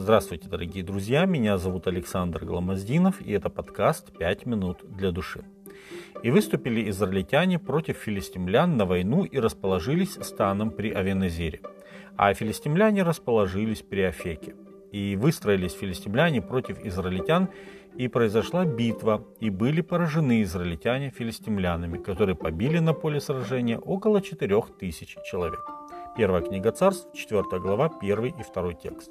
Здравствуйте, дорогие друзья, меня зовут Александр Гламоздинов, и это подкаст «Пять минут для души». И выступили израильтяне против филистимлян на войну и расположились станом при Авенезере, а филистимляне расположились при Афеке. И выстроились филистимляне против израильтян, и произошла битва, и были поражены израильтяне филистимлянами, которые побили на поле сражения около четырех тысяч человек. Первая книга царств, 4 глава, 1 и 2 текст.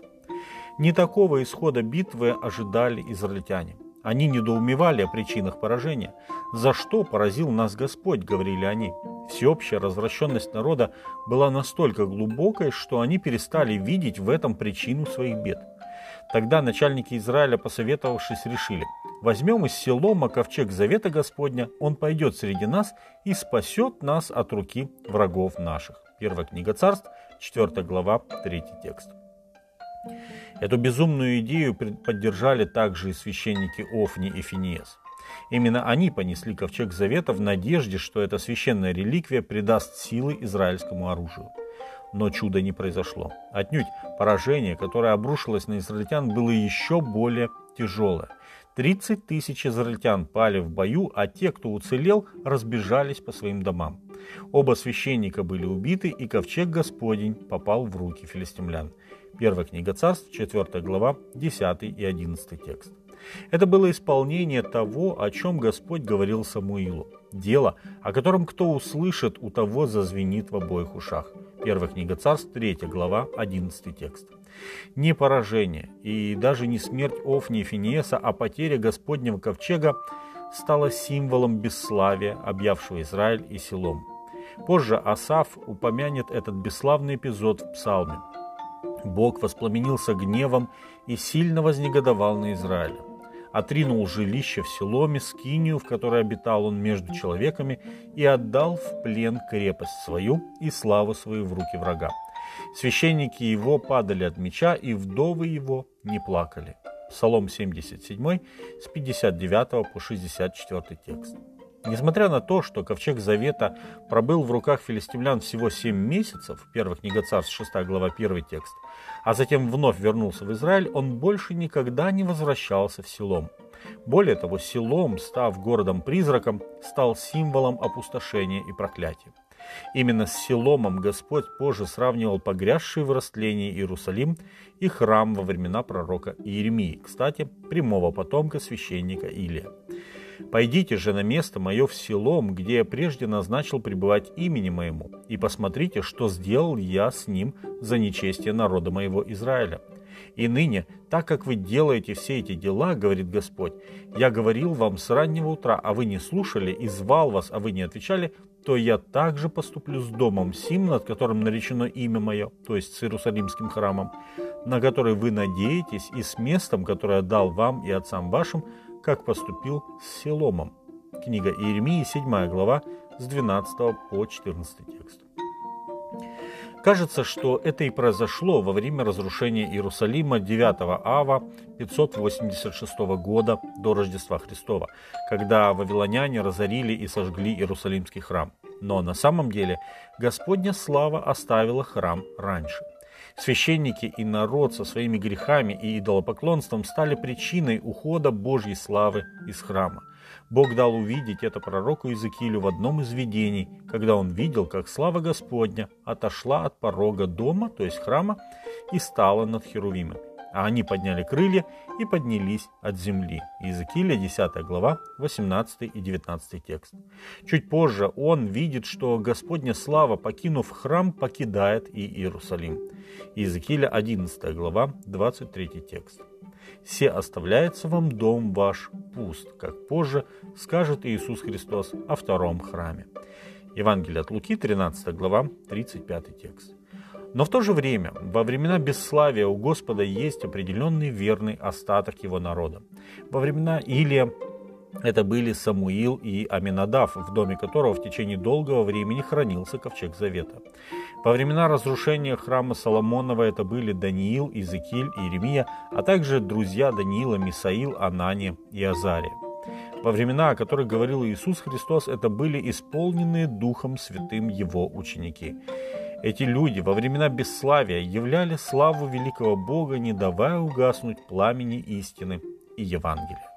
Не такого исхода битвы ожидали израильтяне. Они недоумевали о причинах поражения. «За что поразил нас Господь?» — говорили они. Всеобщая развращенность народа была настолько глубокой, что они перестали видеть в этом причину своих бед. Тогда начальники Израиля, посоветовавшись, решили, возьмем из Селома ковчег Завета Господня, он пойдет среди нас и спасет нас от руки врагов наших. Первая книга царств, 4 глава, 3 текст. Эту безумную идею поддержали также и священники Офни и Финиес. Именно они понесли ковчег Завета в надежде, что эта священная реликвия придаст силы израильскому оружию. Но чуда не произошло. Отнюдь поражение, которое обрушилось на израильтян, было еще более тяжелое. 30 тысяч израильтян пали в бою, а те, кто уцелел, разбежались по своим домам. Оба священника были убиты, и ковчег Господень попал в руки филистимлян. Первая книга царств, 4 глава, 10 и 11 текст. Это было исполнение того, о чем Господь говорил Самуилу. Дело, о котором кто услышит, у того зазвенит в обоих ушах. Первая книга царств, 3 глава, 11 текст. Не поражение и даже не смерть Офни и Финиеса, а потеря Господнего ковчега стала символом бесславия, объявшего Израиль и селом. Позже Асаф упомянет этот бесславный эпизод в псалме. Бог воспламенился гневом и сильно вознегодовал на Израиля. Отринул жилище в Селоме, скинию, в которой обитал он между человеками, и отдал в плен крепость свою и славу свою в руки врага. Священники его падали от меча, и вдовы его не плакали. Псалом 77 с 59 по 64 текст. Несмотря на то, что ковчег Завета пробыл в руках филистимлян всего 7 месяцев, первая книга царств, 6 глава, 1 текст, а затем вновь вернулся в Израиль, он больше никогда не возвращался в Селом. Более того, Селом, став городом-призраком, стал символом опустошения и проклятия. Именно с Селомом Господь позже сравнивал погрязший в растлении Иерусалим и храм во времена пророка Иеремии, кстати, прямого потомка священника Илия. Пойдите же на место мое в селом, где я прежде назначил пребывать имени моему, и посмотрите, что сделал я с ним за нечестие народа моего Израиля. И ныне, так как вы делаете все эти дела, говорит Господь, я говорил вам с раннего утра, а вы не слушали, и звал вас, а вы не отвечали, то я также поступлю с домом сим, над которым наречено имя мое, то есть с Иерусалимским храмом, на который вы надеетесь, и с местом, которое дал вам и отцам вашим, как поступил с Селомом. Книга Иеремии, 7 глава, с 12 по 14 текст. Кажется, что это и произошло во время разрушения Иерусалима 9 ава 586 года до Рождества Христова, когда вавилоняне разорили и сожгли Иерусалимский храм. Но на самом деле Господня слава оставила храм раньше – Священники и народ со своими грехами и идолопоклонством стали причиной ухода Божьей славы из храма. Бог дал увидеть это пророку Иезекиилю в одном из видений, когда он видел, как слава Господня отошла от порога дома, то есть храма, и стала над херувимами а они подняли крылья и поднялись от земли. Иезекииля 10 глава, 18 и 19 текст. Чуть позже он видит, что Господня слава, покинув храм, покидает и Иерусалим. Иезекииля 11 глава, 23 текст. «Се оставляется вам дом ваш пуст, как позже скажет Иисус Христос о втором храме». Евангелие от Луки, 13 глава, 35 текст. Но в то же время, во времена бесславия у Господа есть определенный верный остаток его народа. Во времена Илия это были Самуил и Аминадав, в доме которого в течение долгого времени хранился ковчег Завета. Во времена разрушения храма Соломонова это были Даниил, Иезекииль и Иеремия, а также друзья Даниила Мисаил, Анани и Азария. Во времена, о которых говорил Иисус Христос, это были исполненные Духом Святым Его ученики. Эти люди во времена бесславия являли славу великого Бога, не давая угаснуть пламени истины и Евангелия.